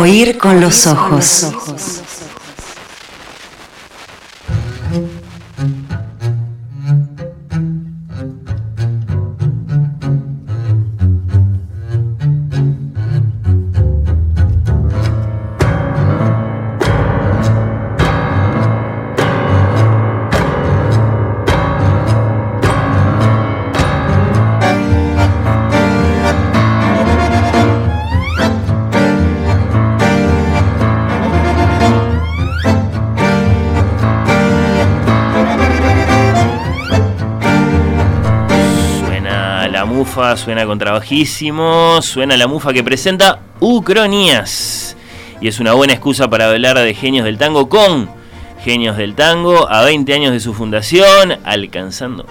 Oír con los ojos. Mufa, suena contrabajísimo, suena la mufa que presenta Ucronías. Y es una buena excusa para hablar de genios del tango con Genios del Tango a 20 años de su fundación, alcanzando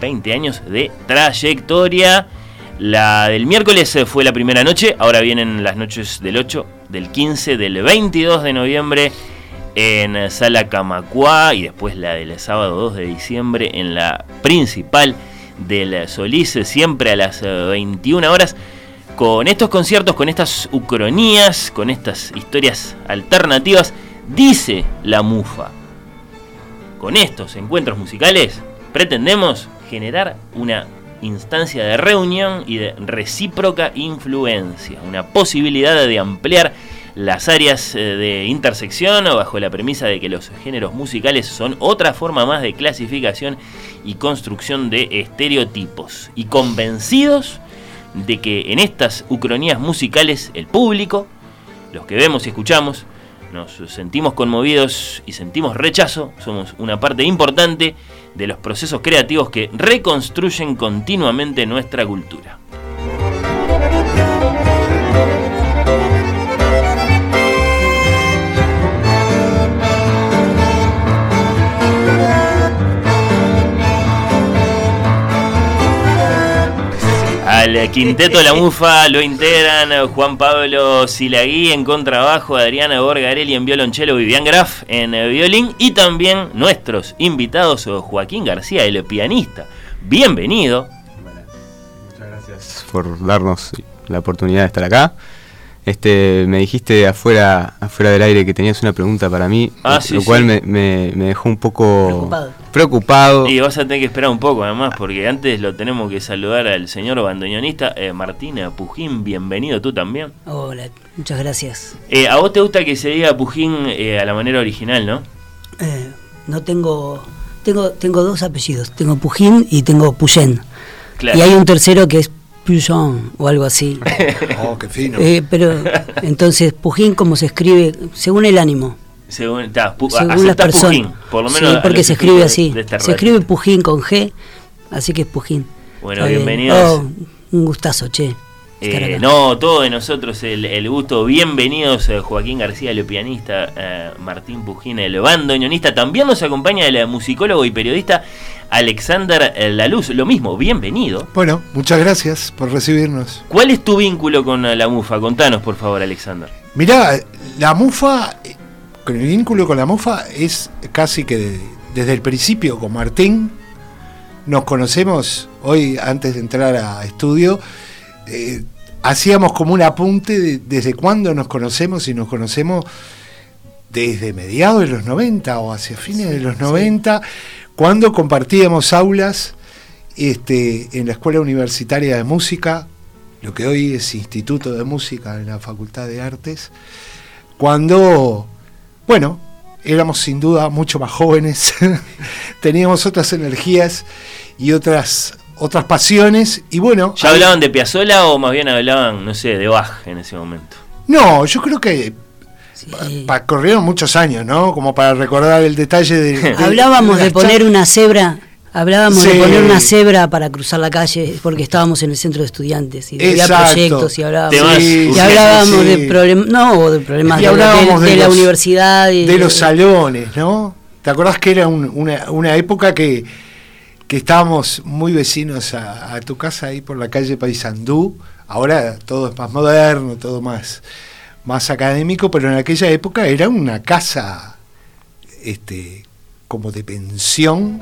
20 años de trayectoria. La del miércoles fue la primera noche, ahora vienen las noches del 8, del 15, del 22 de noviembre en Sala Camacuá y después la del sábado 2 de diciembre en la principal del Solís, siempre a las eh, 21 horas. Con estos conciertos, con estas ucronías, con estas historias alternativas, dice la mufa. Con estos encuentros musicales pretendemos generar una instancia de reunión y de recíproca influencia, una posibilidad de ampliar las áreas eh, de intersección bajo la premisa de que los géneros musicales son otra forma más de clasificación y construcción de estereotipos. Y convencidos de que en estas ucronías musicales el público, los que vemos y escuchamos, nos sentimos conmovidos y sentimos rechazo, somos una parte importante de los procesos creativos que reconstruyen continuamente nuestra cultura. Al quinteto de la mufa lo integran Juan Pablo Silagui en contrabajo, Adriana Borgarelli en violonchelo, Vivian Graf en eh, violín y también nuestros invitados Joaquín García, el pianista. Bienvenido. Muchas gracias por darnos la oportunidad de estar acá. Este, me dijiste afuera, afuera del aire que tenías una pregunta para mí, Ah, lo sí, cual sí. me, me- me dejó un poco Preocupado. preocupado. Y vas a tener que esperar un poco además, porque antes lo tenemos que saludar al señor bandoneonista eh, Martina Pujín. Bienvenido tú también. Hola, muchas gracias. Eh, a vos te gusta que se diga Pujín eh, a la manera original, ¿no? Eh, no tengo, tengo, tengo dos apellidos, tengo Pujín y tengo Puyén. Claro. Y hay un tercero que es Pujon o algo así. Oh, qué fino. Eh, pero entonces Pujín como se escribe según el ánimo, Según, ta, pu- según las personas. Pujín, por lo menos. sí, porque se escribe así. Se radio. escribe Pujín con G, así que es Pujín. Bueno, Está bien. bienvenidos. Oh, un gustazo, che. Eh, no, todos de nosotros el, el gusto. Bienvenidos eh, Joaquín García, el pianista, eh, Martín Pujín, el bandoneonista. También nos acompaña el musicólogo y periodista Alexander eh, Laluz. Lo mismo, bienvenido. Bueno, muchas gracias por recibirnos. ¿Cuál es tu vínculo con eh, la mufa? Contanos, por favor, Alexander. Mirá, la mufa, el vínculo con la mufa es casi que de- desde el principio con Martín. Nos conocemos hoy antes de entrar a estudio. eh, hacíamos como un apunte de- desde cuándo nos conocemos y nos conocemos desde mediados de los 90 o hacia fines de los 90, cuando compartíamos aulas este, en la Escuela Universitaria de Música, lo que hoy es Instituto de Música en la Facultad de Artes, cuando, bueno, éramos sin duda mucho más jóvenes, teníamos otras energías y otras, otras pasiones, y bueno... ¿Ya hablaban de Piazzolla o más bien hablaban, no sé, de Bach en ese momento? No, yo creo que Sí. pa- corrieron muchos años, ¿no? Como para recordar el detalle de... de- Hablábamos de poner una cebra, hablábamos Sí. de poner una cebra para cruzar la calle porque estábamos en el centro de estudiantes y había proyectos y hablábamos, Temas y Sí, hablábamos sí, de sí. problemas, no, de problemas Y de, hablábamos de- de de la los- universidad y de los salones, ¿no? ¿Te acordás que era un- una, una época que, que estábamos muy vecinos a, a tu casa ahí por la calle Paysandú? Ahora todo es más moderno, todo más, más académico, pero en aquella época era una casa este, como de pensión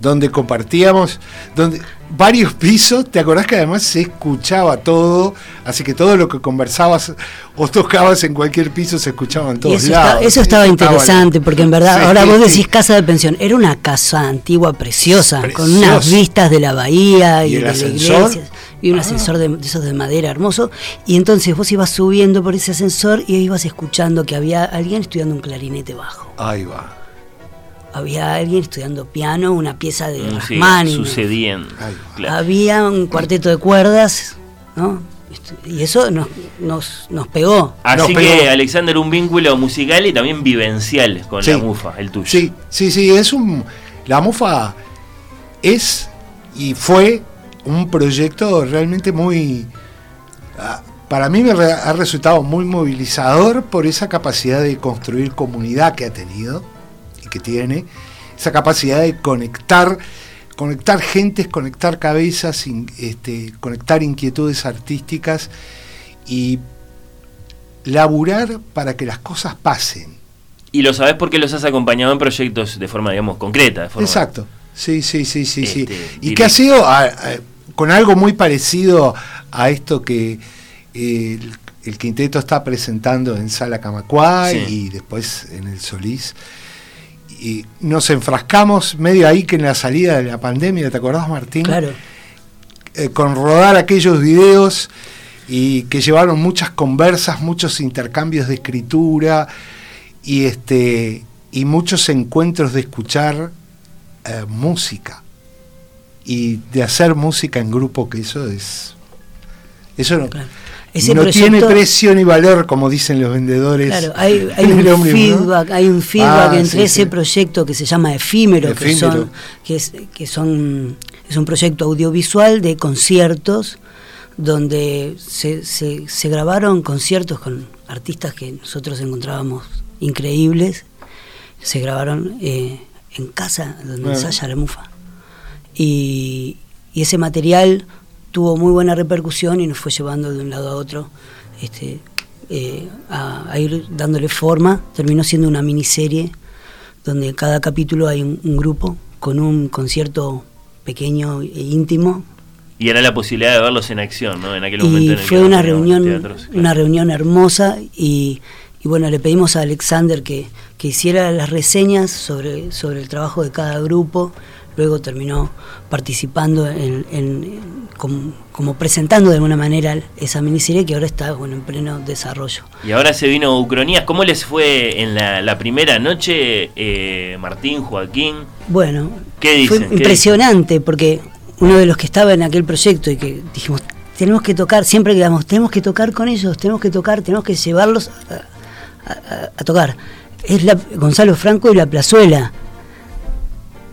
donde compartíamos, donde varios pisos, te acordás que además se escuchaba todo, así que todo lo que conversabas o tocabas en cualquier piso se escuchaba en todos eso, lados. eso estaba interesante, porque en verdad, Sí, ahora vos sí. decís casa de pensión, era una casa antigua preciosa, con unas vistas de la bahía y, ¿Y el de la iglesia, y un Ah. ascensor de, de esos de madera hermoso, y entonces vos ibas subiendo por ese ascensor y ibas escuchando que había alguien estudiando un clarinete bajo, Ahí va, había alguien estudiando piano, una pieza de Música Rachmaninoff, sucediendo. Ahí va. Claro. había un cuarteto de cuerdas, ¿no? Y eso nos, nos, nos pegó. Así que, Alexander, un vínculo musical y también vivencial con Sí. la mufa, el tuyo. Sí, sí, sí, es un. La mufa es y fue un proyecto realmente muy. ah, Para mí me ha resultado muy movilizador por esa capacidad de construir comunidad que ha tenido que tiene, esa capacidad de conectar, conectar gentes, conectar cabezas, in- este, conectar inquietudes artísticas y laburar para que las cosas pasen. Y lo sabes porque los has acompañado en proyectos de forma, digamos, concreta. de forma- Exacto. Sí, sí, sí, sí, sí. Este, Y directo. que ha sido a- a- con algo muy parecido a esto que eh, el, el quinteto está presentando en Sala Camacuay Sí. y después en el Solís. Y nos enfrascamos medio ahí que en la salida de la pandemia, ¿te acordás, Martín? Claro. eh, con rodar aquellos videos y que llevaron muchas conversas, muchos intercambios de escritura y este y muchos encuentros de escuchar eh, música y de hacer música en grupo que eso es eso no, Claro. Ese no proyecto- tiene precio ni valor como dicen los vendedores Claro, hay, un ómnibus, ¿no? feedback, hay un feedback Ah, entre sí, ese sí. proyecto que se llama Efímero, que son, que es, que son, es un proyecto audiovisual de conciertos donde se, se, se grabaron conciertos con artistas que nosotros encontrábamos increíbles, se grabaron eh, en casa donde Ah. ensaya la mufa. Y, y ese material tuvo muy buena repercusión y nos fue llevando de un lado a otro este, eh, a, a ir dándole forma. Terminó siendo una miniserie donde en cada capítulo hay un, un grupo con un concierto pequeño e íntimo. Y era la posibilidad de verlos en acción, ¿no? En aquel momento Y en el fue una reunión, teatros, claro. una reunión hermosa y, y bueno, le pedimos a Alexander que, que hiciera las reseñas sobre, sobre el trabajo de cada grupo. Luego terminó participando en, en- como, como presentando de alguna manera esa miniserie que ahora está bueno en pleno desarrollo. Y ahora se vino Ucronías. ¿Cómo les fue en la, la primera noche, eh, Martín, Joaquín? Bueno, ¿Qué fue dicen? ¿Qué impresionante porque uno de los que estaba en aquel proyecto y que dijimos, tenemos que tocar, siempre quedamos, tenemos que tocar con ellos, tenemos que tocar, tenemos que llevarlos a, a- a tocar. Es la, Gonzalo Franco y la Plazuela,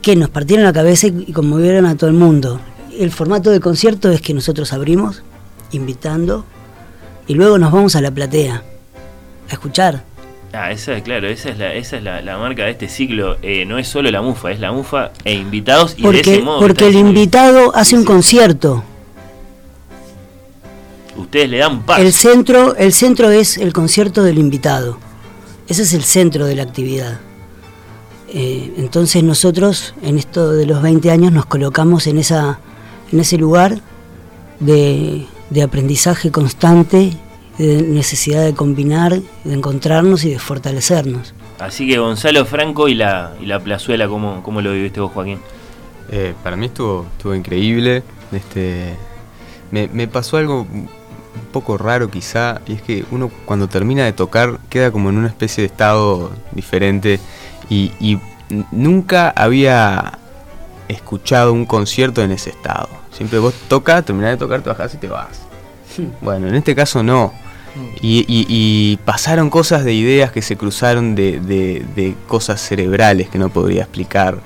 que nos partieron la cabeza y, conmovieron a todo el mundo. El formato de concierto es que nosotros abrimos, invitando, y luego nos vamos a la platea, a escuchar. Ah, esa, claro, esa es la, esa es la, la marca de este ciclo. Eh, no es solo la mufa, es la mufa e invitados. Y de ese Porque, modo porque el invitado hace un concierto. Ustedes le dan paso. El centro, el centro es el concierto del invitado. Ese es el centro de la actividad. Eh, entonces nosotros, en esto de los 20 años, nos colocamos en, esa, en ese lugar de, de aprendizaje constante, de necesidad de combinar, de encontrarnos y de fortalecernos. Así que Gonzalo Franco y la, y la plazuela, ¿cómo, ¿cómo lo viviste vos, Joaquín? Eh, para mí estuvo, estuvo increíble. Este, me, me pasó algo un poco raro quizá, y es que uno cuando termina de tocar queda como en una especie de estado diferente y, y nunca había escuchado un concierto en ese estado. Siempre vos tocas, terminás de tocar, te bajás y te vas. Bueno, en este caso no. Y, y- y pasaron cosas de ideas que se cruzaron de, de- de cosas cerebrales que no podría explicar,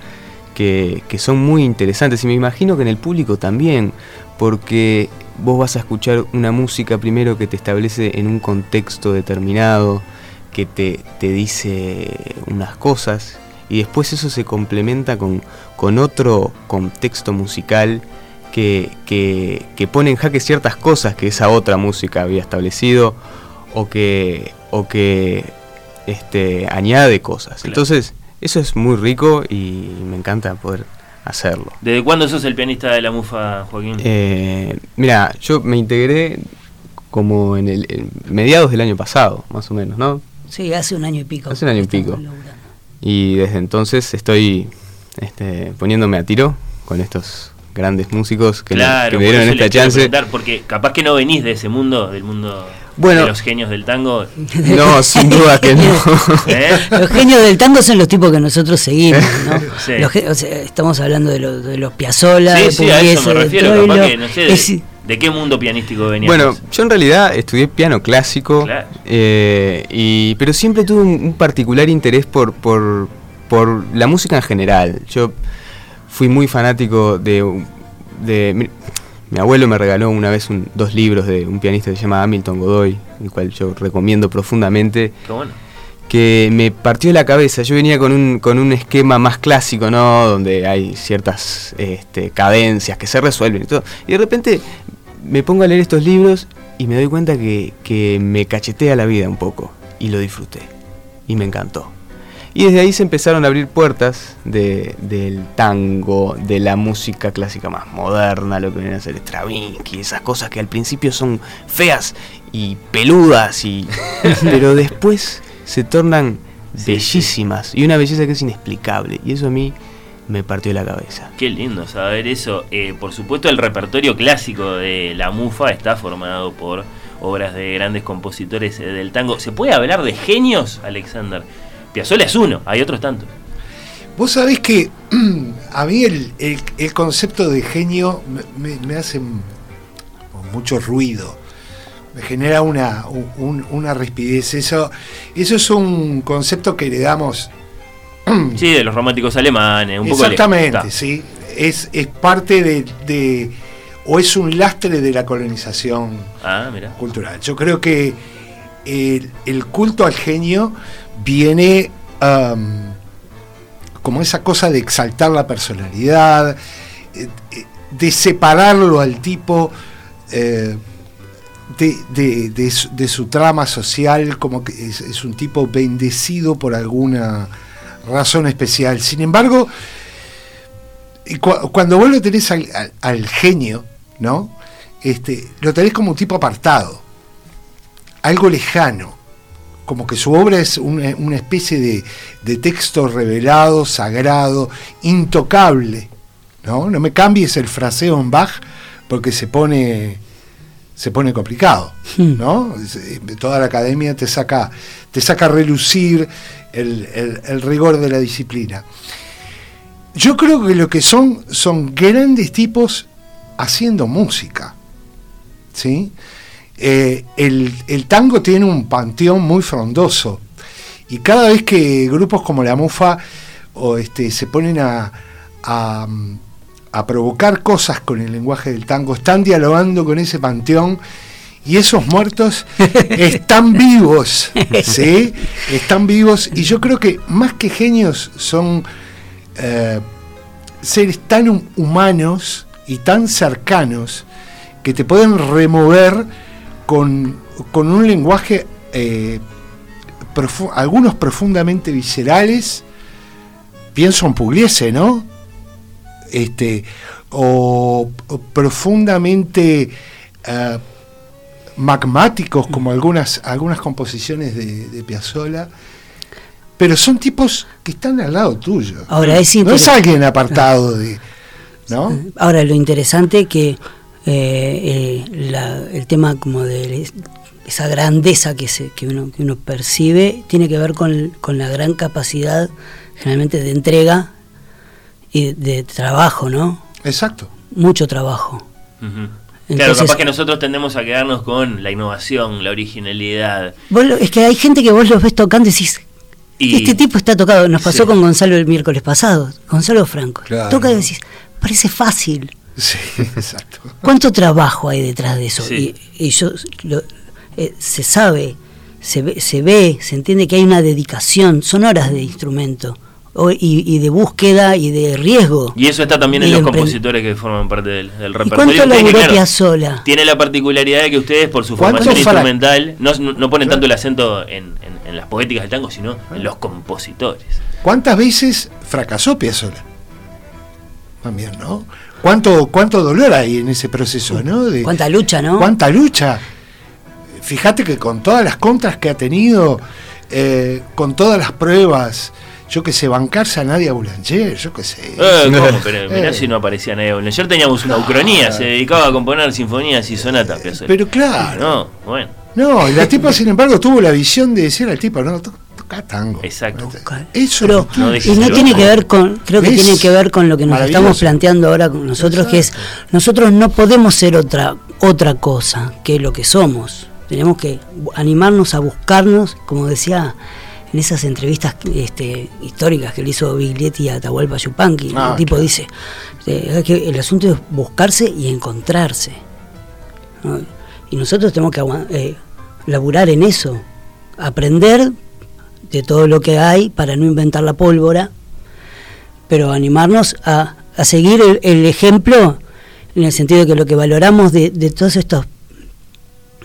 que, que son muy interesantes. Y me imagino que en el público también, porque vos vas a escuchar una música primero que te establece en un contexto determinado, que te, te dice unas cosas, y después eso se complementa con, con otro contexto musical que, que, que pone en jaque ciertas cosas que esa otra música había establecido o que, o que este, añade cosas. Claro. Entonces, eso es muy rico y me encanta poder hacerlo. ¿Desde cuándo sos el pianista de la mufa, Joaquín? Eh, mira, yo me integré como en el en mediados del año pasado, más o menos, ¿no? Sí, hace un año y pico. Hace un año y pico. Y desde entonces estoy este, poniéndome a tiro con estos grandes músicos que, me- claro, que me por dieron eso esta chance. preguntar, porque capaz que no venís de ese mundo, del mundo Bueno. de los genios del tango. No, sin duda que no. ¿eh? Los genios del tango son los tipos que nosotros seguimos, ¿no? Sí. Los o sea, estamos hablando de, los de los Piazzolla, Sí, de sí, a eso Pugliese, me de refiero. Capaz que no sé de, Es- de qué mundo pianístico venías. Bueno, yo en realidad estudié piano clásico, Claro. eh, y, pero siempre tuve un, un particular interés por, por, por la música en general. Yo fui muy fanático de... de mi, mi abuelo me regaló una vez un- dos libros de un pianista que se llama Hamilton Godoy, el cual yo recomiendo profundamente. Qué bueno. que me partió la cabeza. Yo venía con un, con un esquema más clásico, ¿no? Donde hay ciertas este, cadencias que se resuelven y todo. Y de repente me pongo a leer estos libros y me doy cuenta que, que me cachetea la vida un poco. Y lo disfruté. Y me encantó. Y desde ahí se empezaron a abrir puertas de- del tango, de la música clásica más moderna, lo que viene a ser Stravinsky, esas cosas que al principio son feas y peludas, y pero después se tornan Sí, bellísimas y una belleza que es inexplicable. Y eso a mí me partió la cabeza. Qué lindo saber eso. Eh, por supuesto, el repertorio clásico de la mufa está formado por obras de grandes compositores eh, del tango. ¿Se puede hablar de genios, Alexander? Piazzolla es uno, hay otros tantos. Vos sabés que a mí el, el- el concepto de genio me, me- me hace mucho ruido. Me genera una, un- una rispidez. Eso, eso es un concepto que heredamos Sí, de los románticos alemanes, un poco Exactamente, lejos. Está. sí. Es, es parte de, de- o es un lastre de la colonización Ah, cultural. Yo creo que el, el culto al genio viene como esa cosa de exaltar la personalidad, eh, eh, de separarlo al tipo eh, de, de- de su, de su trama social, como que es, es un tipo bendecido por alguna razón especial. Sin embargo, cu- cuando vos lo tenés al, al- al genio, ¿no? Este, lo tenés como un tipo apartado, algo lejano, como que su obra es una, una especie de, de texto revelado, sagrado, intocable, ¿no? No me cambies el fraseo en Bach porque se pone se pone complicado, Hmm. ¿no? Eh, Toda la academia te saca te saca a relucir el, rigor de la disciplina. Yo creo que lo que son son grandes tipos haciendo música, ¿sí? Eh, el, tango tiene un panteón muy frondoso y cada vez que grupos como la Mufa o este, se ponen a, a provocar cosas con el lenguaje del tango, están dialogando con ese panteón y esos muertos están vivos, ¿sí? Están vivos y yo creo que más que genios son eh, seres tan hum- humanos y tan cercanos que te pueden remover con, con un lenguaje, eh, profu- algunos profundamente viscerales, pienso en Pugliese, ¿no? Este, o, o profundamente eh, magmáticos, como algunas, algunas composiciones de, de Piazzolla. Pero son tipos que están al lado tuyo. Ahora, es no es alguien apartado de. ¿No? Ahora, lo interesante que eh, eh, la- el tema como de esa grandeza que, se, que, uno, que uno percibe tiene que ver con, con la gran capacidad generalmente de entrega y de trabajo, ¿no? Exacto. Mucho trabajo. Claro, Entonces- capaz que nosotros tendemos a quedarnos con la innovación, la originalidad. Vos lo- es que hay gente que vos los ves tocando y decís, Y- este tipo está tocado. Nos pasó Sí. con Gonzalo el miércoles pasado, Gonzalo Franco. Claro. Toca y decís, parece fácil. Sí, exacto. ¿Cuánto trabajo hay detrás de eso? Sí. Y, y yo, lo- eh, se sabe, se ve, se ve, se entiende que hay una dedicación, son horas de instrumento y, y de búsqueda y de riesgo. Y eso está también en los compositores que forman parte del, del ¿Y repertorio. cuánto claro, Piazzolla? Tiene la particularidad de que ustedes, por su ¿Cuánto formación instrumental, no, no ponen tanto el acento en, en- en las poéticas del tango, sino en los compositores. ¿Cuántas veces fracasó Piazzolla? también, ¿no? ¿Cuánto, cuánto dolor hay en ese proceso, ¿no? De- Cuánta lucha, ¿no? ¿Cuánta lucha? Fíjate que con todas las contras que ha tenido, eh, con todas las pruebas, yo que sé, bancarse a Nadia Boulanger, yo que sé. Eh, ¿cómo? Pero mirá Eh. si no aparecía nadie. Ayer teníamos una ucronía, se dedicaba a componer sinfonías y sonatas. Pero claro. No, bueno, No, y la tipa, sin embargo, tuvo la visión de decir al tipo, no, to- toca tango. exacto. Eso Pero, No y no tiene que ver con, creo que ¿Ves? tiene que ver con lo que nos estamos planteando ahora con nosotros, que es, nosotros no podemos ser otra, otra cosa que lo que somos. Tenemos que animarnos a buscarnos, como decía en esas entrevistas este, históricas que le hizo Biglietti a Atahualpa Yupanqui, Ah, el tipo claro. dice eh, que el asunto es buscarse y encontrarse. ¿no? Y nosotros tenemos que eh, laburar en eso, aprender de todo lo que hay para no inventar la pólvora, pero animarnos a, a seguir el, el ejemplo en el sentido de que lo que valoramos de, de todos estos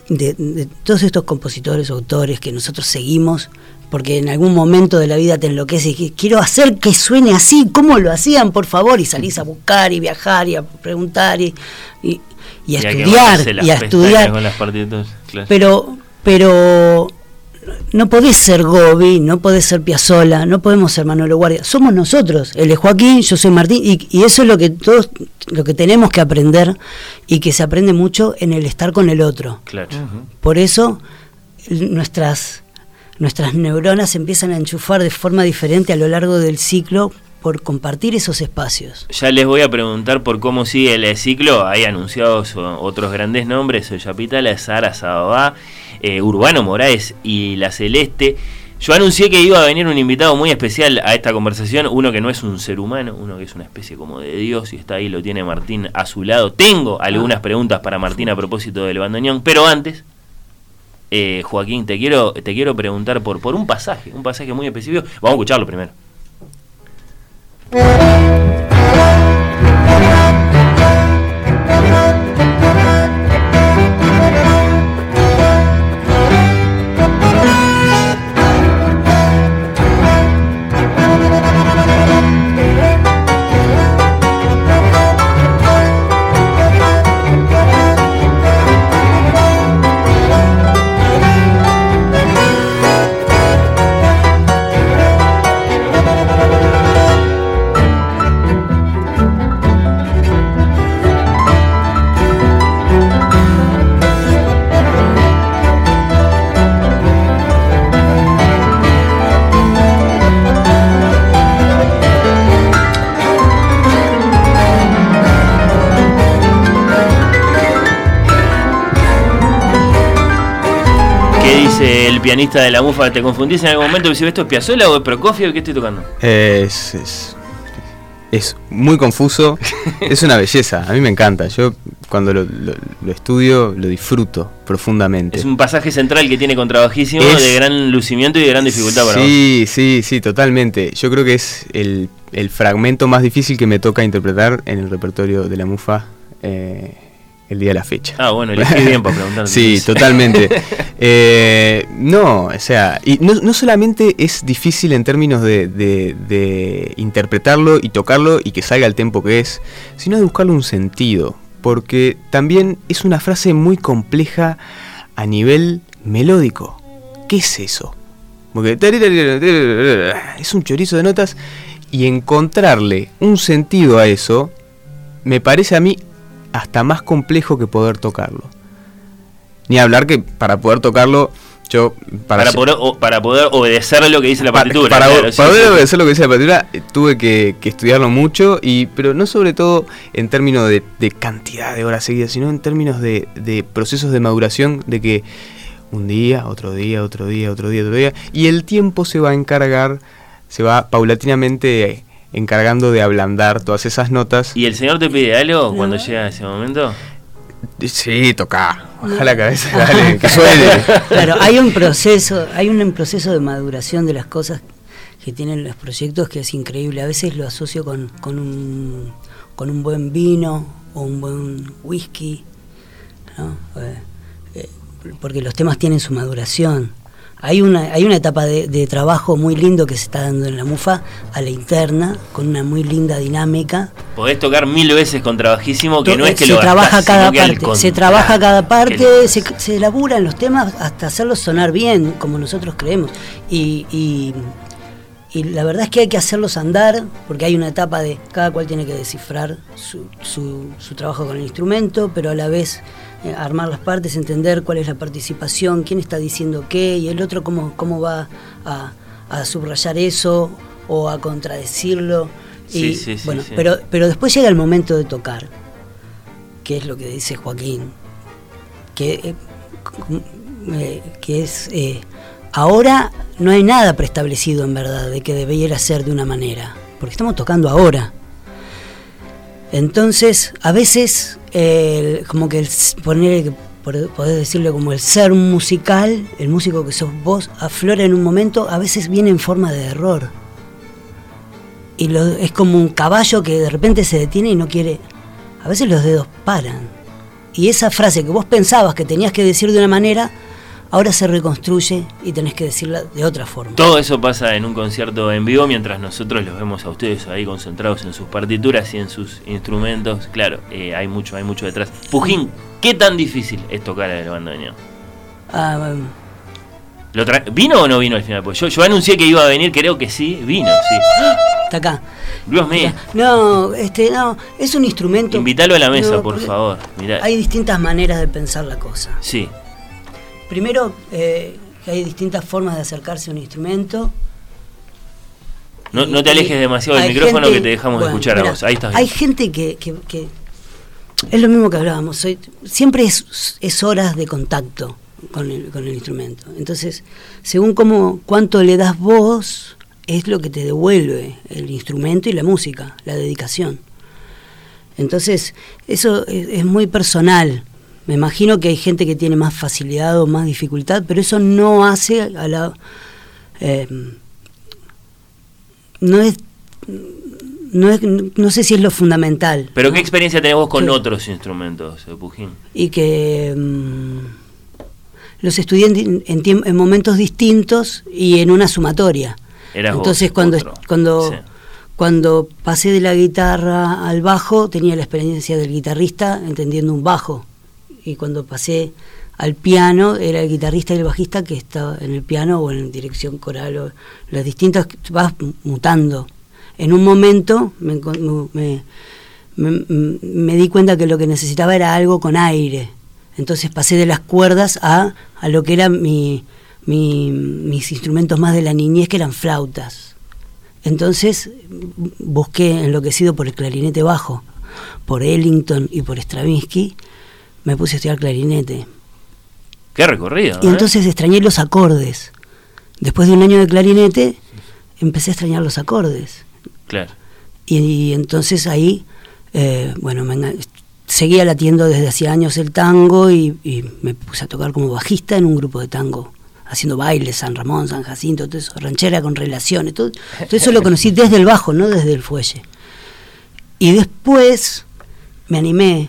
de, de todos estos compositores, autores que nosotros seguimos, porque en algún momento de la vida te enloquece y quiero hacer que suene así, ¿cómo lo hacían, por favor? Y salís a buscar y viajar y a preguntar y, y, y a Y estudiar y a estudiar. Con las partituras, claro. Pero, pero no podés ser Gobi, no podés ser Piazzola, no podemos ser Manolo Guardia. Somos nosotros. Él es Joaquín, yo soy Martín, y, y eso es lo que todos, lo que tenemos que aprender y que se aprende mucho en el estar con el otro. claro. Por eso nuestras, nuestras neuronas se empiezan a enchufar de forma diferente a lo largo del ciclo por compartir esos espacios. Ya les voy a preguntar por cómo sigue el ciclo. Hay anunciados otros grandes nombres: Soya Pitala, Sara Sababá, eh, Urbano Moraes y La Celeste. Yo anuncié que iba a venir un invitado muy especial a esta conversación, uno que no es un ser humano, uno que es una especie como de Dios y está ahí, lo tiene Martín a su lado. Tengo algunas preguntas para Martín a propósito del bandoneón, pero antes, eh, Joaquín, te quiero, te quiero preguntar por, por un pasaje, un pasaje muy específico. Vamos a escucharlo primero. Pianista de la mufa? ¿Te confundís en algún momento que si esto es Piazzolla o es Prokofiev? ¿Qué estoy tocando? Es, es, es muy confuso, es una belleza, a mí me encanta. Yo cuando lo, lo- lo estudio lo disfruto profundamente. Es un pasaje central que tiene contrabajísimo Es- de gran lucimiento y de gran dificultad para vos. Sí, sí, sí, totalmente. Yo creo que es el, el fragmento más difícil que me toca interpretar en el repertorio de la mufa eh, el día de la fecha. Ah, bueno, elegí bien para preguntarte. Sí, totalmente. Eh, no, o sea, y no, no solamente es difícil en términos de, de- de interpretarlo y tocarlo y que salga el tempo que es, sino de buscarle un sentido, porque también es una frase muy compleja a nivel melódico. ¿Qué es eso? Porque es un chorizo de notas y encontrarle un sentido a eso me parece a mí hasta más complejo que poder tocarlo. Ni hablar que para poder tocarlo, yo... Para, poder, o- para poder obedecer lo que dice la para, partitura. para- claro, sí, para sí, poder sí. obedecer lo que dice la partitura, tuve que, que estudiarlo mucho, y pero no sobre todo en términos de, de cantidad de horas seguidas, sino en términos de, de procesos de maduración, de que un día, otro día, otro día, otro día, otro día, y el tiempo se va a encargar, se va paulatinamente encargando de ablandar todas esas notas. ¿Y el señor te pide algo cuando llega ese momento? Sí, toca. Baja la cabeza, dale, que suene. Claro, hay un proceso, hay un proceso de maduración de las cosas que tienen los proyectos que es increíble. A veces lo asocio con, con un con un buen vino o un buen whisky, ¿no? Eh, eh, porque los temas tienen su maduración. Hay una, hay una etapa de, de trabajo muy lindo que se está dando en la MUFA a la interna, con una muy linda dinámica. Podés tocar mil veces con trabajísimo, que no es que se lo trabaja gastás, cada parte, se trabaja cada parte, se, se laburan los temas hasta hacerlos sonar bien, como nosotros creemos. Y, y, y la verdad es que hay que hacerlos andar, porque hay una etapa de cada cual tiene que descifrar su, su, su trabajo con el instrumento, pero a la vez eh, armar las partes, entender cuál es la participación, quién está diciendo qué, y el otro cómo, cómo va a, a subrayar eso o a contradecirlo. Y, sí, sí, bueno, sí. Pero, pero después llega el momento de tocar que es lo que dice Joaquín, que, eh, eh, que es, eh, ahora no hay nada preestablecido en verdad de que debiera ser de una manera, porque estamos tocando ahora. Entonces, a veces, como que el, poner, podés decirle como el ser musical, el músico que sos vos, aflora en un momento, a veces viene en forma de error. Y lo- es como un caballo que de repente se detiene y no quiere. A veces los dedos paran. Y esa frase que vos pensabas que tenías que decir de una manera, ahora se reconstruye y tenés que decirla de otra forma. Todo eso pasa en un concierto en vivo mientras nosotros los vemos a ustedes ahí concentrados en sus partituras y en sus instrumentos. Claro, eh, hay mucho, hay mucho detrás. Pujín, ¿qué tan difícil es tocar el bandoneón? Ah, ¿Lo tra- ¿Vino o no vino al final? Pues yo, yo anuncié que iba a venir, creo que sí, vino, sí. está acá. Dios mío, No, este, no, es un instrumento. invítalo a la mesa, No, por favor. Mirá. Hay distintas maneras de pensar la cosa. Sí, Primero, eh, que hay distintas formas de acercarse a un instrumento. no, te alejes demasiado del micrófono gente- que te dejamos bueno, escuchar a vos. Ahí estás Hay bien. gente que, que- que- es lo mismo que hablábamos. soy- siempre es, es horas de contacto con el, con el instrumento. Entonces, según cómo, cuánto le das vos, es lo que te devuelve el instrumento y la música, la dedicación. Entonces, eso es, es muy personal. Me imagino que hay gente que tiene más facilidad o más dificultad, pero eso no hace a la... eh, no es... No, es, no sé si es lo fundamental. Pero ¿no? ¿qué experiencia tenés vos con otros instrumentos, eh, Pujín? y que mm, los estudié en, en en momentos distintos y en una sumatoria. Eras vos, Entonces cuando otro. cuando Sí. cuando pasé de la guitarra al bajo tenía la experiencia del guitarrista entendiendo un bajo y cuando pasé al piano era el guitarrista y el bajista que estaba en el piano o en dirección coral o las distintas vas mutando. En un momento me, encon- me, di cuenta que lo que necesitaba era algo con aire. Entonces pasé de las cuerdas a, a lo que eran mi, mi- mis instrumentos más de la niñez, que eran flautas. Entonces busqué, enloquecido por el clarinete bajo, por Ellington y por Stravinsky, me puse a estudiar clarinete. Qué recorrido. Y ¿eh? entonces extrañé los acordes. Después de un año de clarinete, empecé a extrañar los acordes. Claro. Y, entonces ahí, eh, bueno, me seguía latiendo desde hacía años el tango y, y me puse a tocar como bajista en un grupo de tango, haciendo bailes, San Ramón, San Jacinto, todo eso, ranchera con relaciones, todo, todo eso lo conocí desde el bajo, no desde el fuelle. Y después me animé,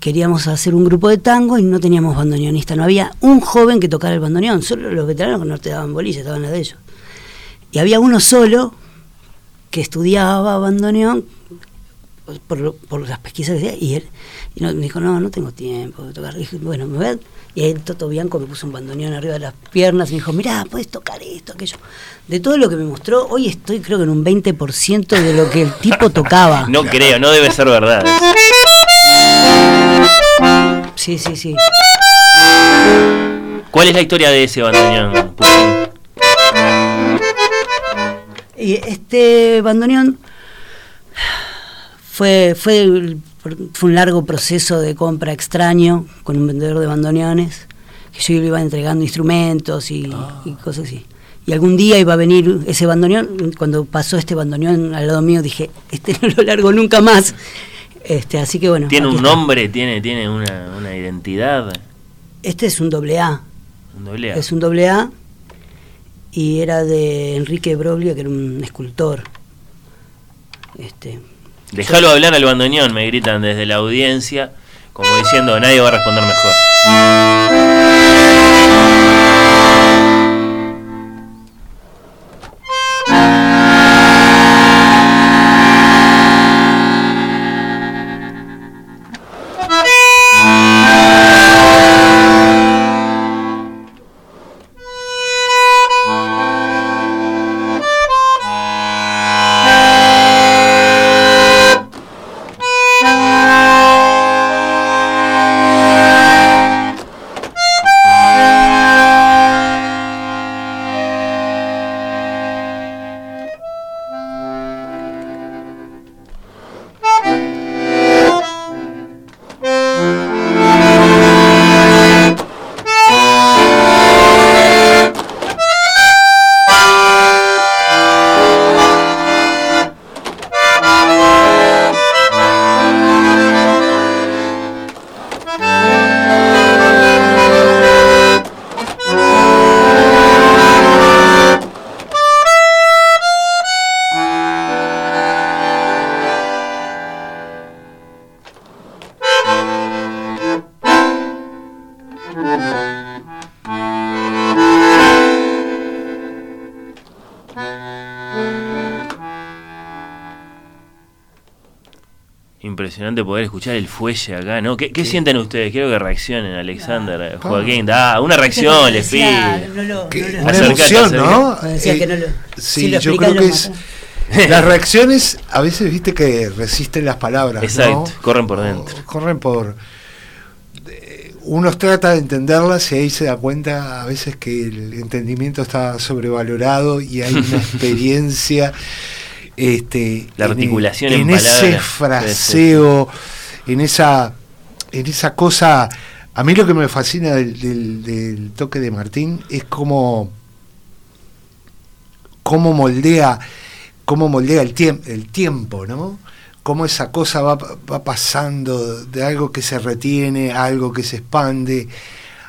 queríamos hacer un grupo de tango y no teníamos bandoneonista, no había un joven que tocara el bandoneón, solo los veteranos que no te daban bolilla, estaban las de ellos. Y había uno solo que estudiaba bandoneón por, las pesquisas que hacía y él me dijo, no, no tengo tiempo de tocar. Y dije, bueno, me voy a-". Y el Toto Bianco me puso un bandoneón arriba de las piernas y me dijo, mirá, puedes tocar esto, aquello. De todo lo que me mostró, hoy estoy creo que en un 20% de lo que el tipo tocaba. No creo, no debe ser verdad. Sí, sí, sí. ¿Cuál es la historia de ese bandoneón? Y este bandoneón fue, fue, fue un largo proceso de compra extraño con un vendedor de bandoneones, que yo le iba entregando instrumentos y, y cosas así. Y algún día iba a venir ese bandoneón, cuando pasó este bandoneón al lado mío dije, este no lo largo nunca más. Este, así que bueno. ¿Tiene un está. nombre? ¿Tiene, tiene una, una identidad? Este es un doble A. Un doble A. Es un doble A y era de Enrique Broglia, que era un escultor. Este, Déjalo hablar al bandoneón, me gritan desde la audiencia, como diciendo, nadie va a responder mejor. Impresionante poder escuchar el fuelle acá, ¿no? ¿Qué, sienten ustedes? Quiero que reaccionen, Alexander. Joaquín. Ah, una reacción, les. No. Una emoción, ¿no? Eh, sí, yo creo que es... Las reacciones a veces, viste, que resisten las palabras, Exacto, corren por dentro. Corren por... Uno trata de entenderlas y ahí se da cuenta a veces que el entendimiento está sobrevalorado y hay una experiencia. Este, La en- articulación en, en ese palabras. fraseo, en esa, en esa cosa. A mí lo que me fascina del, del- del toque de Martín es como cómo moldea, cómo moldea el, tiemp- el tiempo, ¿no? Cómo esa cosa va, va pasando de algo que se retiene a algo que se expande,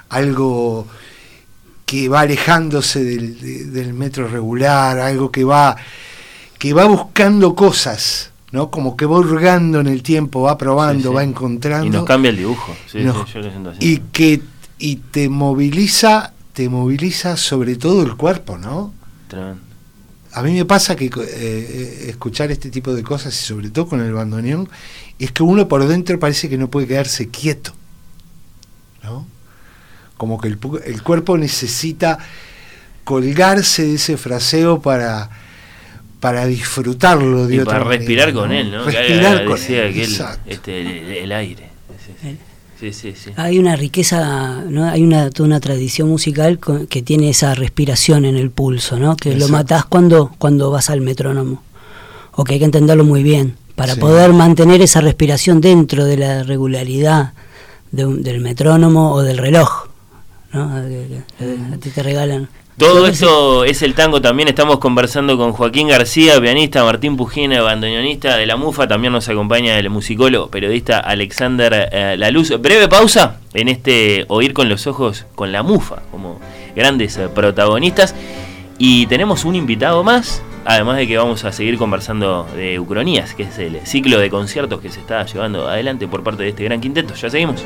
algo que va alejándose del, de- del metro regular, algo que va, que va buscando cosas, ¿no? Como que va hurgando en el tiempo, va probando, Sí, sí. va encontrando Y nos cambia el dibujo. Sí, nos- sí, yo lo siento así. y que y te moviliza te moviliza sobre todo el cuerpo no Tremendo. A mí me pasa que eh, eh, escuchar este tipo de cosas y sobre todo con el bandoneón es que uno por dentro parece que no puede quedarse quieto no como que el, pu- el cuerpo necesita colgarse de ese fraseo para para disfrutarlo de Y otra para respirar manera, con ¿no? él, ¿no? Que respirar con decía él, este, el, el aire. Sí, sí. Sí, sí, sí. Hay una riqueza, ¿no? hay una, toda una tradición musical con- que tiene esa respiración en el pulso, ¿no? que lo matás cuando, cuando vas al metrónomo, o que hay que entenderlo muy bien, para Sí. poder mantener esa respiración dentro de la regularidad de un- del metrónomo o del reloj. ¿no? A ti te regalan. Todo Yo esto es el tango. También estamos conversando con Joaquín García, pianista, Martín Pujina, bandoneonista de la MUFA. También nos acompaña el musicólogo, periodista Alexander eh, Laluz. Breve pausa en este Oír con los Ojos con la MUFA, como grandes eh, protagonistas. Y tenemos un invitado más, además de que vamos a seguir conversando de Ucronías, que es el ciclo de conciertos que se está llevando adelante por parte de este gran quinteto. Ya seguimos.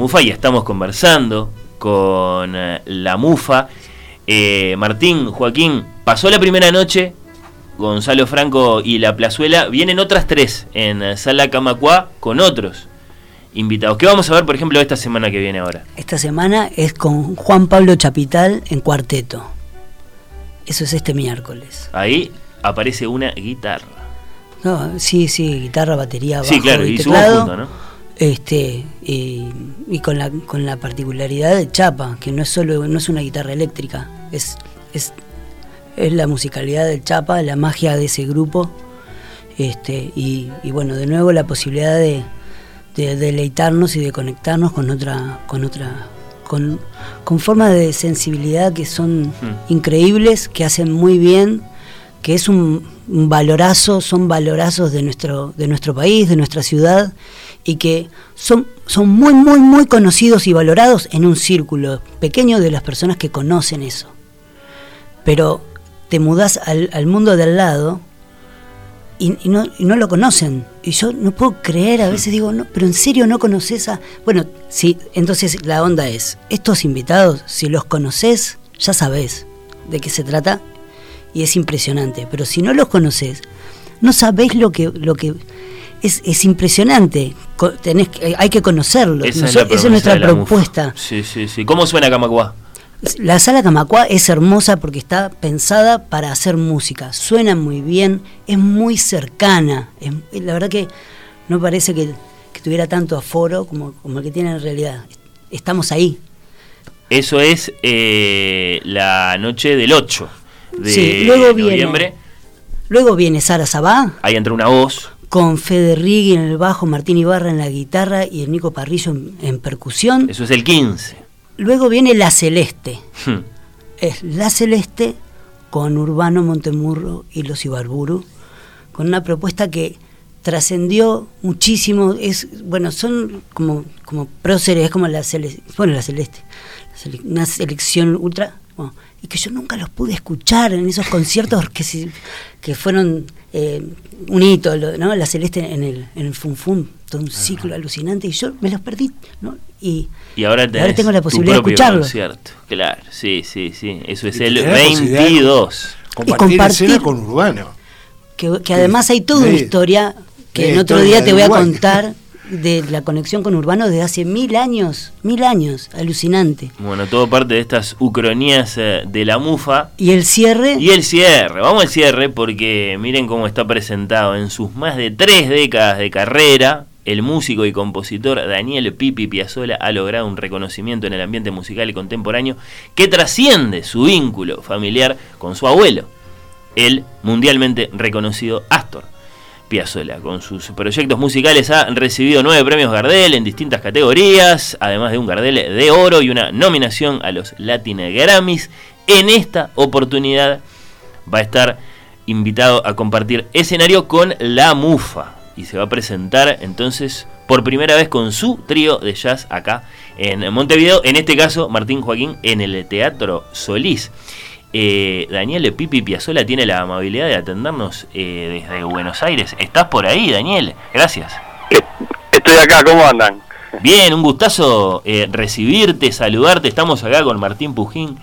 Mufa y estamos conversando con eh, la mufa. Eh, Martín, Joaquín, pasó la primera noche, Gonzalo Franco y La Plazuela. Vienen otras tres en eh, Sala Camacuá con otros invitados. ¿Qué vamos a ver, por ejemplo, esta semana que viene ahora? Esta semana es con Juan Pablo Chapital en cuarteto. Eso es este miércoles. Ahí aparece una guitarra. No, sí, sí, guitarra, batería, bajo Sí, claro, y y teclado. ¿no? Este, y, y con la con la particularidad de Chapa, que no es solo no es una guitarra eléctrica, es es es la musicalidad del Chapa, la magia de ese grupo. Este, y, y bueno, de nuevo la posibilidad de, de deleitarnos y de conectarnos con otra con otra con, con formas de sensibilidad que son Mm. increíbles, que hacen muy bien, que es un, un valorazo, son valorazos de nuestro, de nuestro país, de nuestra ciudad, y que son, son muy, muy, muy conocidos y valorados en un círculo pequeño de las personas que conocen eso. Pero te mudás al, al mundo de al lado y, y no, y no lo conocen. Y yo no puedo creer, a veces digo, no, pero en serio no conoces a... Bueno, sí, entonces la onda es, estos invitados, si los conoces, ya sabés de qué se trata y es impresionante. Pero si no los conoces, no sabés lo que... Lo que es, es impresionante, tenés que- hay que conocerlos. Esa es, esa nuestra propuesta. Sí, sí, sí. ¿Cómo suena Camacuá? La sala Camacuá es hermosa porque está pensada para hacer música. Suena muy bien, es muy cercana. es- la verdad que no parece que, que tuviera tanto aforo como, como el que tiene en realidad. Estamos ahí. Eso es eh, la noche del 8 de Sí, luego viene- noviembre. Luego viene Sara Sabá, Ahí entra una voz. Con Fede Riggi en el bajo, Martín Ibarra en la guitarra y el Nico Parrillo en, en percusión. Eso es el 15. Luego viene La Celeste. Hmm. Es La Celeste con Urbano Montemurro y los Ibarburu, con una propuesta que trascendió muchísimo. Es, bueno, son como, como próceres, es como la Celeste, bueno, la Celeste, una selección ultra, bueno, y que yo nunca los pude escuchar en esos conciertos que, se- que fueron eh, un hito, lo- ¿no? La Celeste en el, en el Fun Fun, todo un ciclo alucinante, y yo me los perdí, ¿no? Y, Y ahora, y tenés tengo la tu posibilidad de propio escucharlo. concierto. Claro, sí, sí, sí. Eso es Y el tenés la posibilidad de 22. Compartir, compartir- escena con Urbano. que, que además hay toda una historia que en otro día te voy a contar de la conexión con Urbano desde hace mil años, mil años, alucinante. Bueno, todo parte de estas ucronías eh, de la mufa. Y el cierre, Y el cierre, vamos al cierre porque miren cómo está presentado en sus más de tres décadas de carrera. El músico y compositor Daniel Pipi Piazzolla ha logrado un reconocimiento en el ambiente musical y contemporáneo que trasciende su vínculo familiar con su abuelo, el mundialmente reconocido Astor Piazzolla. Con sus proyectos musicales ha recibido nueve premios Gardel en distintas categorías, además de un Gardel de oro y una nominación a los Latin Grammys. En esta oportunidad va a estar invitado a compartir escenario con La Mufa y se va a presentar entonces por primera vez con su trío de jazz acá en Montevideo, en este caso Martín Joaquín en el Teatro Solís. Eh, Daniel Pipi Piazzola tiene la amabilidad de atendernos eh, desde Buenos Aires. ¿Estás por ahí, Daniel? Gracias. Estoy acá, ¿cómo andan? Bien, un gustazo eh, recibirte, saludarte. Estamos acá con Martín Pujín.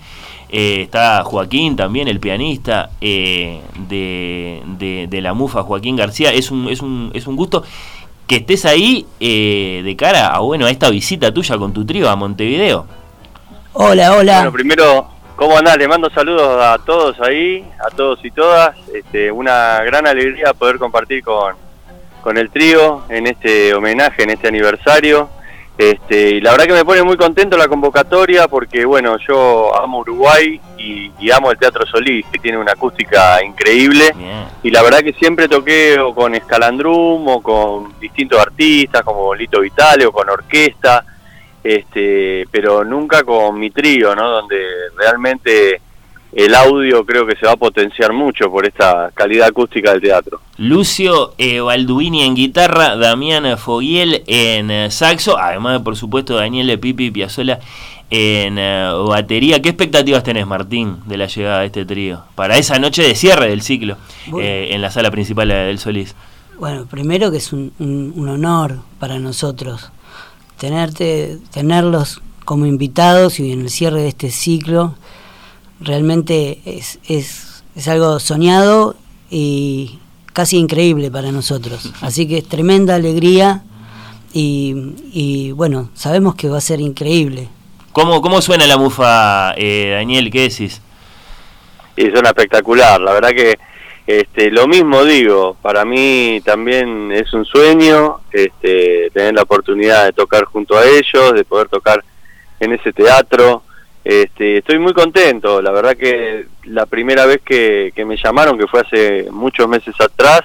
eh, está Joaquín también, el pianista eh, de, de- de la MUFA, Joaquín García. Es un, es un, es un gusto que estés ahí eh, de cara a, bueno, a esta visita tuya con tu trío a Montevideo. hola, hola. Bueno, primero, ¿cómo andás? Le mando saludos a todos ahí, a todos y todas. Este, una gran alegría poder compartir con, con el trío en este homenaje, en este aniversario. Este, y la verdad que me pone muy contento la convocatoria porque, bueno, yo amo Uruguay y, y amo el Teatro Solís, que tiene una acústica increíble. Bien. Y la verdad que siempre toqué o con Escalandrum o con distintos artistas como Lito Vitale o con orquesta, este, pero nunca con mi trío, ¿no? Donde realmente el audio creo que se va a potenciar mucho por esta calidad acústica del teatro. Lucio eh, Balduini en guitarra, Damián Foguiel en eh, saxo, además de por supuesto Daniel Pipi Piazzola en eh, batería. ¿Qué expectativas tenés, Martín, de la llegada de este trío? Para esa noche de cierre del ciclo eh, en la sala principal del Solís. Bueno, primero que es un, un- un honor para nosotros tenerte, tenerlos como invitados y en el cierre de este ciclo. Realmente es, es, es algo soñado y casi increíble para nosotros. Así que es tremenda alegría y, y bueno, sabemos que va a ser increíble. ¿Cómo, cómo suena la mufa, eh, Daniel? ¿Qué decís? Y suena espectacular, la verdad que este, lo mismo digo, para mí también es un sueño este, tener la oportunidad de tocar junto a ellos, de poder tocar en ese teatro. Este, estoy muy contento, la verdad que la primera vez que, me llamaron, que fue hace muchos meses atrás,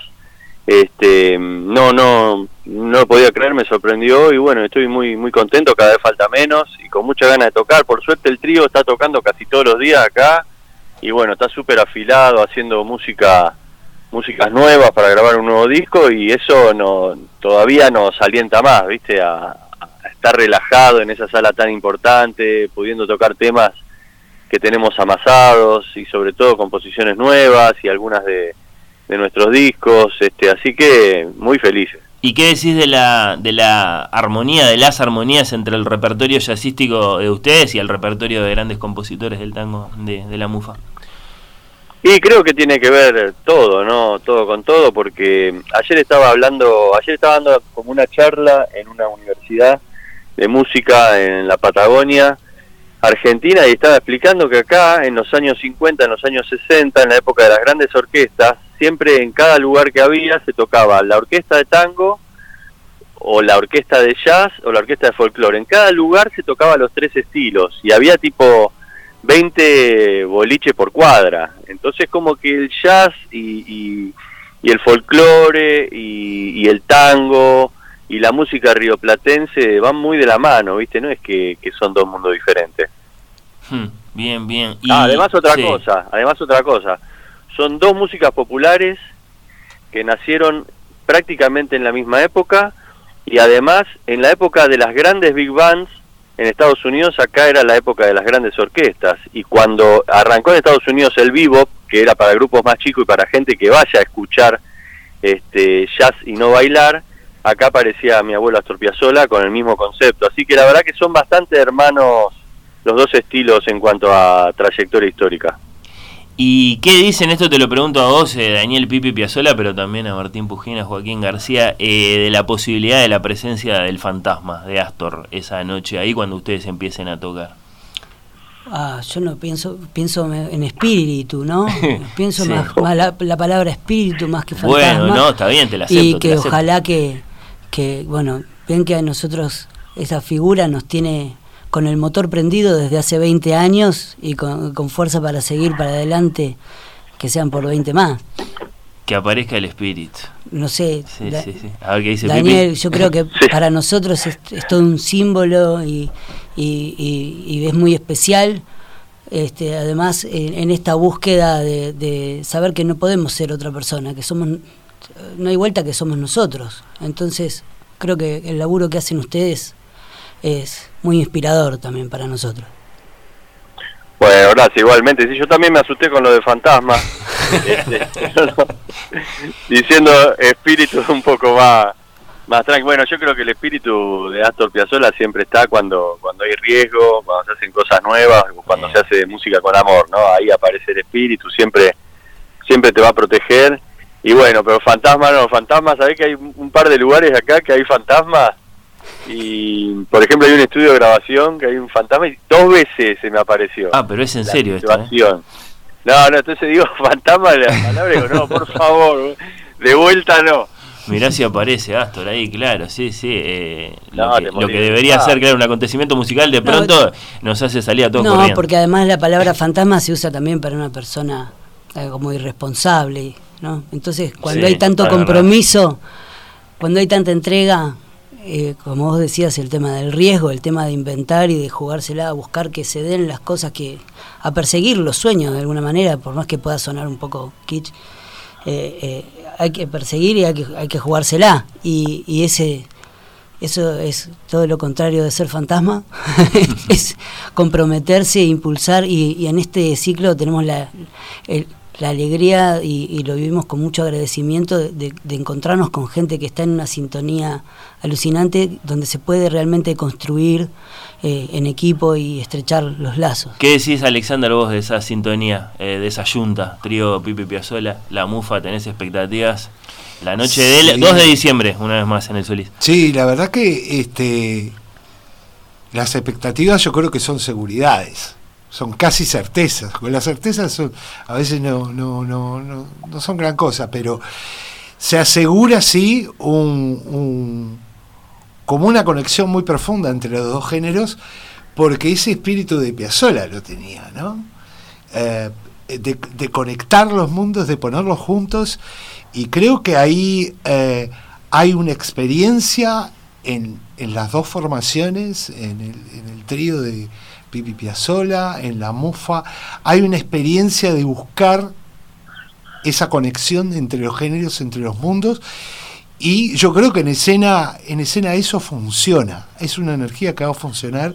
este, no, no, no lo podía creer, me sorprendió y bueno, estoy muy, muy contento, cada vez falta menos y con mucha ganas de tocar. Por suerte el trío está tocando casi todos los días acá y bueno, está súper afilado haciendo música músicas nuevas para grabar un nuevo disco y eso no todavía nos alienta más, ¿viste? A, estar relajado en esa sala tan importante, pudiendo tocar temas que tenemos amasados y sobre todo composiciones nuevas y algunas de, de nuestros discos, este, así que muy felices. ¿Y qué decís de la, de la armonía, de las armonías entre el repertorio jazzístico de ustedes y el repertorio de grandes compositores del tango de, de la mufa? Y creo que tiene que ver todo, ¿no? Todo con todo, porque ayer estaba hablando, ayer estaba dando como una charla en una universidad de música en la Patagonia, Argentina, y estaba explicando que acá, en los años 50, en los años 60, en la época de las grandes orquestas, siempre en cada lugar que había se tocaba la orquesta de tango, o la orquesta de jazz, o la orquesta de folclore. En cada lugar se tocaba los tres estilos, y había tipo 20 boliches por cuadra. Entonces como que el jazz y, y, el folclore y, y, el tango y la música rioplatense van muy de la mano, ¿viste? No es que, son dos mundos diferentes. Hmm, bien, bien. Ah, además otra cosa, además otra cosa. Son dos músicas populares que nacieron prácticamente en la misma época y además en la época de las grandes big bands en Estados Unidos acá era la época de las grandes orquestas. Y cuando arrancó en Estados Unidos el vivo que era para grupos más chicos y para gente que vaya a escuchar este jazz y no bailar acá aparecía mi abuelo Astor con el mismo concepto. Así que la verdad que son bastante hermanos los dos estilos en cuanto a trayectoria histórica ¿Y qué dicen? Esto te lo pregunto a vos, eh, Daniel Pipi Piazzola, pero también a Martín Pujina, Joaquín García, eh, de la posibilidad de la presencia del fantasma de Astor esa noche ahí cuando ustedes empiecen a tocar. Ah, yo no pienso pienso en espíritu, ¿no? pienso más, la, palabra espíritu más que fantasma. Bueno, no, está bien, te la acepto. Y que ojalá que, que, bueno, ven que a nosotros esa figura nos tiene con el motor prendido desde hace 20 años y con, fuerza para seguir para adelante, que sean por 20 más. Que aparezca el espíritu. No sé. Sí, sí, sí. A ver qué dice Daniel, yo creo que para nosotros es, todo un símbolo y, y, es muy especial. Este, además, en, esta búsqueda de, de, saber que no podemos ser otra persona, que somos, no hay vuelta que somos nosotros. Entonces, creo que el laburo que hacen ustedes es muy inspirador también para nosotros. Bueno, gracias, igualmente. Sí, yo también me asusté con lo de fantasma, este, diciendo espíritu un poco más, más tranquilo. Bueno, yo creo que el espíritu de Astor Piazzolla siempre está cuando, cuando hay riesgo, cuando se hacen cosas nuevas, cuando se hace música con amor, ¿no? Ahí aparece el espíritu, siempre, siempre te va a proteger. Y bueno, pero fantasma no, fantasmas, ¿sabés que hay un par de lugares acá que hay fantasmas? Y, por ejemplo, hay un estudio de grabación que hay un fantasma y dos veces se me apareció. Ah, pero es en serio esto, ¿eh? No, no, entonces digo fantasma la palabra, digo, no, por favor, de vuelta no. Mirá si aparece Astor ahí, claro, sí, sí. Eh, lo, que, debería ser, claro, un acontecimiento musical, de pronto nos hace salir a todos No, porque además la palabra fantasma se usa también para una persona eh, como irresponsable, ¿no? Entonces, cuando hay tanto compromiso, cuando hay tanta entrega, eh, como vos decías, el tema del riesgo, el tema de inventar y de jugársela, a buscar que se den las cosas que. a perseguir los sueños de alguna manera, por más que pueda sonar un poco kitsch. Eh, eh, hay que perseguir y hay que, hay que jugársela. Y, y ese. Eso es todo lo contrario de ser fantasma, es comprometerse, impulsar y, en este ciclo tenemos la, la alegría y, lo vivimos con mucho agradecimiento de, encontrarnos con gente que está en una sintonía alucinante donde se puede realmente construir eh, en equipo y estrechar los lazos. ¿Qué decís, Alexander, vos de esa sintonía, eh, de esa yunta, trío Pipi Piazzola, La Mufa, tenés expectativas? La noche del 2 de diciembre, una vez más en el Solís. Sí, la verdad que este las expectativas yo creo que son seguridades son casi certezas, porque las certezas a veces no, no, no, no, son gran cosa, pero se asegura sí un, como una conexión muy profunda entre los dos géneros, porque ese espíritu de Piazzolla lo tenía, ¿no? Eh, de, conectar los mundos, de ponerlos juntos, y creo que ahí eh, hay una experiencia en, en, las dos formaciones, en el, en el trío de, Pipi Piazzola, en La Mufa, hay una experiencia de buscar esa conexión entre los géneros, entre los mundos, y yo creo que en escena, en escena eso funciona, es una energía que va a funcionar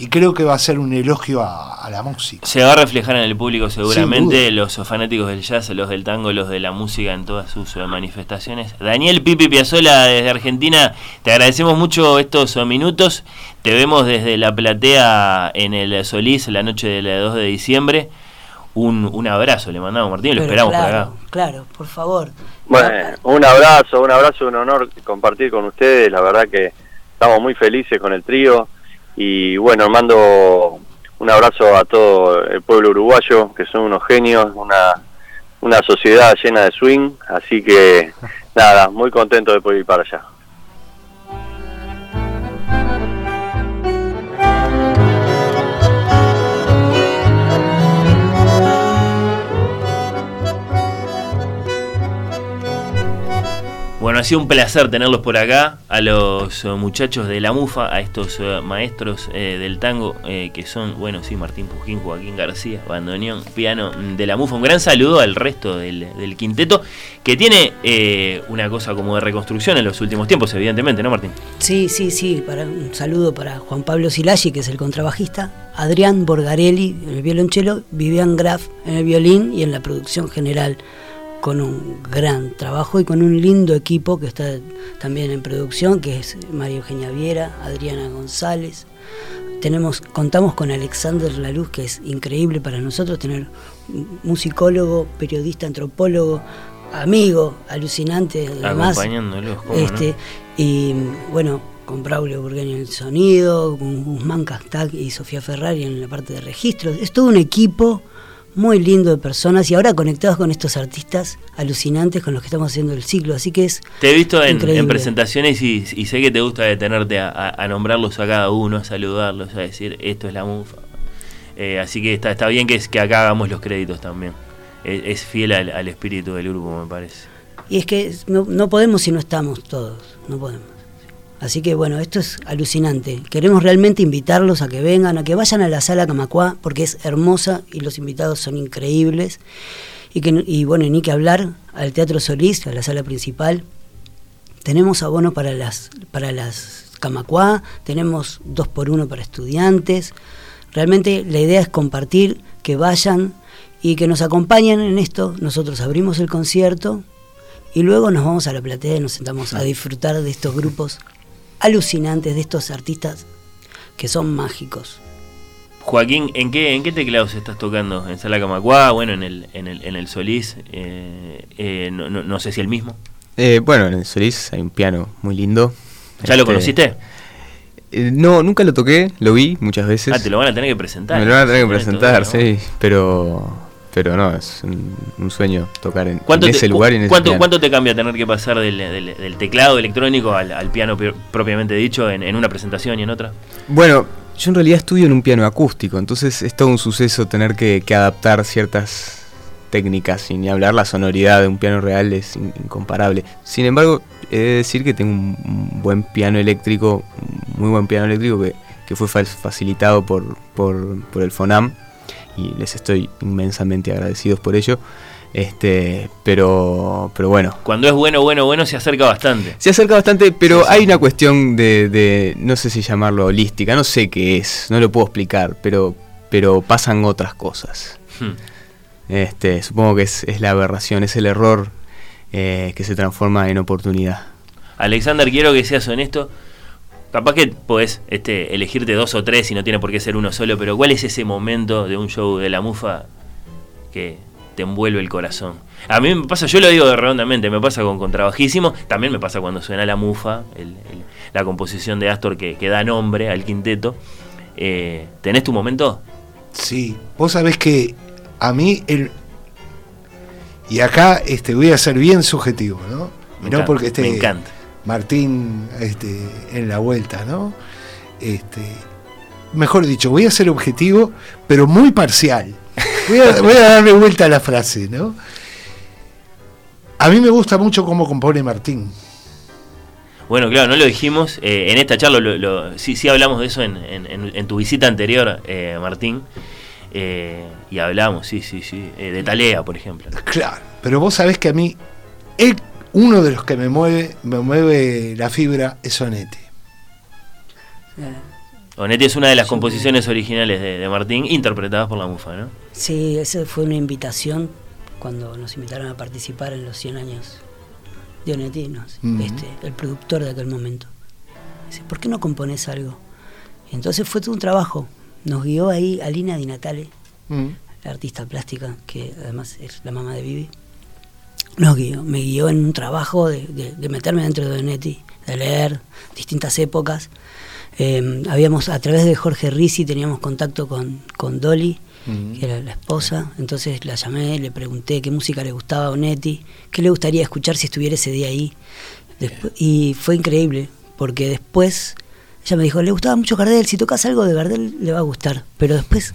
y creo que va a ser un elogio a, la música. Se va a reflejar en el público seguramente, los fanáticos del jazz, los del tango, los de la música en todas sus eh, manifestaciones. Daniel Pipi Piazzola desde Argentina, te agradecemos mucho estos minutos, te vemos desde la platea en el Solís la noche del 2 de diciembre. Un, un abrazo le mandamos Martín, lo esperamos por acá. Claro, por favor. Bueno, un abrazo, un abrazo, un honor compartir con ustedes, la verdad que estamos muy felices con el trío. Y bueno, mando un abrazo a todo el pueblo uruguayo, que son unos genios, una, una sociedad llena de swing, así que nada, muy contento de poder ir para allá. Bueno, ha sido un placer tenerlos por acá, a los eh, muchachos de la MUFA, a estos eh, maestros eh, del tango, eh, que son, bueno, sí, Martín Pujín, Joaquín García, bandoneón, piano de la MUFA. Un gran saludo al resto del, quinteto, que tiene eh, una cosa como de reconstrucción en los últimos tiempos, evidentemente, ¿no, Martín? Sí, sí, sí. Para, un saludo para Juan Pablo Silaggi, que es el contrabajista, Adrián Borgarelli en el violonchelo, Vivian Graf en el violín y en la producción general, con un gran trabajo y con un lindo equipo que está también en producción, que es María Eugenia Viera, Adriana González. Tenemos, contamos con Alexander Laluz, que es increíble para nosotros tener musicólogo, periodista, antropólogo, amigo, alucinante, además. Acompañándolos, ¿cómo no? Este, y bueno, con Braulio Burgueño en el sonido, con Guzmán Castag y Sofía Ferrari en la parte de registros. Es todo un equipo muy lindo de personas y ahora conectados con estos artistas alucinantes con los que estamos haciendo el ciclo. Así que es. Te he visto en, presentaciones y, y sé que te gusta detenerte a, a- a nombrarlos a cada uno, a saludarlos, a decir esto es la mufa. Eh, así que está, está bien que, es, que acá hagamos los créditos también. Es, es fiel al, al espíritu del grupo, me parece. Y es que no, no podemos si no estamos todos, no podemos. Así que bueno, esto es alucinante. Queremos realmente invitarlos a que vengan, a que vayan a la sala Camacuá, porque es hermosa y los invitados son increíbles. Y, que, y bueno, ni que hablar al Teatro Solís, a la sala principal. Tenemos abono para las, para las Camacuá, tenemos dos por uno para estudiantes. Realmente la idea es compartir, que vayan y que nos acompañen en esto. Nosotros abrimos el concierto y luego nos vamos a la platea y nos sentamos a disfrutar de estos grupos alucinantes, de estos artistas que son mágicos. Joaquín, ¿en qué, ¿en qué teclados estás tocando? ¿En Sala Camacuá? Bueno, en el, en el, en el Solís. eh, eh, no, no- no sé si el mismo. Eh, bueno, en el Solís hay un piano muy lindo. ¿Ya lo Este, conociste? eh, no, nunca lo toqué, lo vi muchas veces. Ah, te lo van a tener que presentar. Me lo van a tener que presentar, ¿no? sí, pero pero no, es un, un sueño tocar en, ¿Cuánto en te, ese lugar y en ese cuánto, piano. cuánto te cambia tener que pasar del, del- del teclado electrónico al, al piano pi- propiamente dicho en, en una presentación y en otra? Bueno, yo en realidad estudio en un piano acústico, entonces es todo un suceso tener que, que adaptar ciertas técnicas, y ni hablar la sonoridad de un piano real es in- incomparable. Sin embargo, he de decir que tengo un, buen piano eléctrico, un muy buen piano eléctrico que, que fue fa- facilitado por, por, por el FONAM y les estoy inmensamente agradecidos por ello. Este, pero, pero bueno, Cuando es bueno, bueno, bueno, se acerca bastante. se acerca bastante, pero hay una cuestión de, de- no sé si llamarlo holística, no sé qué es, no lo puedo explicar, pero, pero pasan otras cosas. Hmm. Este, supongo que es, es la aberración, es el error eh, que se transforma en oportunidad. Alexander, quiero que seas honesto. Capaz que podés este, elegirte dos o tres y no tiene por qué ser uno solo, pero ¿cuál es ese momento de un show de la mufa que te envuelve el corazón? A mí me pasa, yo lo digo redondamente, me pasa con Contrabajísimo, también me pasa cuando suena la mufa, el- el- la composición de Astor que, que da nombre al quinteto. Eh, ¿Tenés tu momento? Sí, vos sabés que a mí el y acá este voy a ser bien subjetivo, ¿no? Me no encanta, porque esté me encanta. Martín este, en la vuelta, ¿no? Este, mejor dicho, voy a ser objetivo, pero muy parcial. Voy a, voy a darle vuelta a la frase, ¿no? A mí me gusta mucho cómo compone Martín. Bueno, claro, no lo dijimos. eh, en esta charla lo- lo- sí, sí hablamos de eso en, en- en- en tu visita anterior, eh, Martín. eh, y hablamos, sí, sí, sí. de Talea, por ejemplo. Claro, pero vos sabés que a mí él- uno de los que me mueve, me mueve la fibra es Sonetti. Onetti es una de las Sí. composiciones originales de, de Martín, interpretadas por la Mufa, ¿no? Sí, esa fue una invitación cuando nos invitaron a participar en los 100 años de Onetti, este, el productor de aquel momento. Dice, ¿por qué no compones algo? Y entonces fue todo un trabajo. Nos guió ahí Alina Di Natale, la artista plástica, que además es la mamá de Vivi. Nos guió, me guió en un trabajo de, de- de meterme dentro de Onetti, de leer distintas épocas. Eh, habíamos, a través de Jorge Risi, teníamos contacto con, con Dolly, que era la esposa. Entonces la llamé, le pregunté qué música le gustaba a Onetti, qué le gustaría escuchar si estuviera ese día ahí. Y fue increíble, porque después ella me dijo, le gustaba mucho Gardel, si tocas algo de Gardel le va a gustar. Pero después,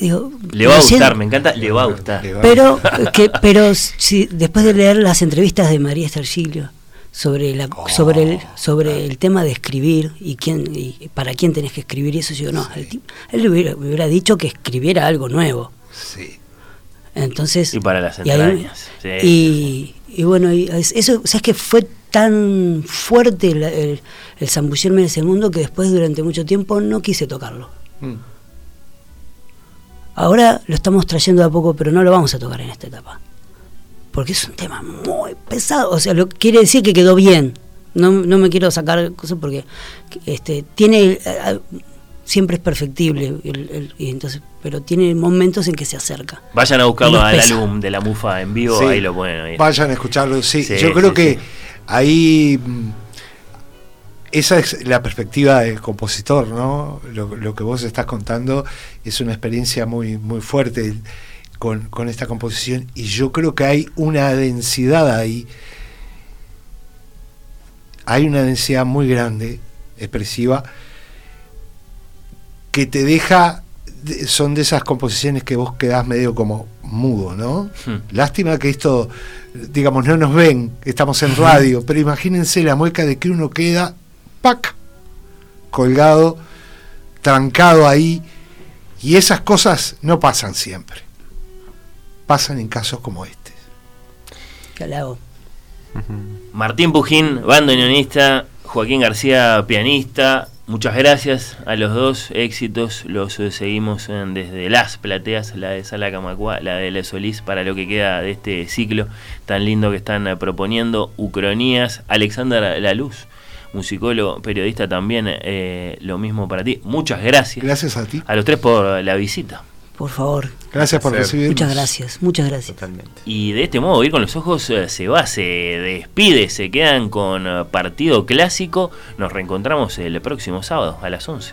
digo... Le va a gustar, me encanta, le va a gustar. Le va- Pero, que, pero si, después de leer las entrevistas de María Estergilio, sobre la sobre el sobre el tema de escribir y quién y para quién tenés que escribir y eso yo no el tipo- él le hubiera, me hubiera dicho que escribiera algo nuevo Sí. entonces Y para las y ahí- entrañas, sí. y, y bueno y es- eso sabes que fue tan fuerte el, el, el zambullirme en ese mundo que después durante mucho tiempo no quise tocarlo Mm. Ahora lo estamos trayendo de a poco, pero no lo vamos a tocar en esta etapa. Porque es un tema muy pesado. O sea, lo quiere decir que quedó bien. No, no me quiero sacar cosas porque este, tiene. eh, siempre es perfectible. el- el- y entonces, pero tiene momentos en que se acerca. Vayan a buscarlo al álbum de la Mufa en vivo, Sí. ahí lo pueden oír. Vayan a escucharlo, sí. Sí, Yo creo sí, que sí. ahí esa es la perspectiva del compositor, ¿no? Lo, lo que vos estás contando es una experiencia muy, muy fuerte con, con esta composición y yo creo que hay una densidad ahí, hay una densidad muy grande, expresiva, que te deja, de- son de esas composiciones que vos quedás medio como mudo, ¿no? Hmm. Lástima que esto, digamos, no nos ven, estamos en radio, pero imagínense la mueca de que uno queda, ¡pac! colgado, trancado ahí, y esas cosas no pasan siempre. Pasan en casos como este. ¿Qué le hago? Martín Pujín, bandoneonista, Joaquín García, pianista. Muchas gracias a los dos éxitos. Los seguimos eh, desde las plateas, la de Sala Camacua, la de La Solís, para lo que queda de este ciclo tan lindo que están eh, proponiendo. Ucronías, Alexander Laluz, musicólogo, periodista también, eh, lo mismo para ti. Muchas gracias Gracias a ti. a los tres por la visita. Por favor. Gracias por recibirnos. Muchas gracias, muchas gracias. Totalmente. Y de este modo, ir con los ojos eh, se va, se despide, se quedan con eh, partido clásico. Nos reencontramos el próximo sábado a las 11.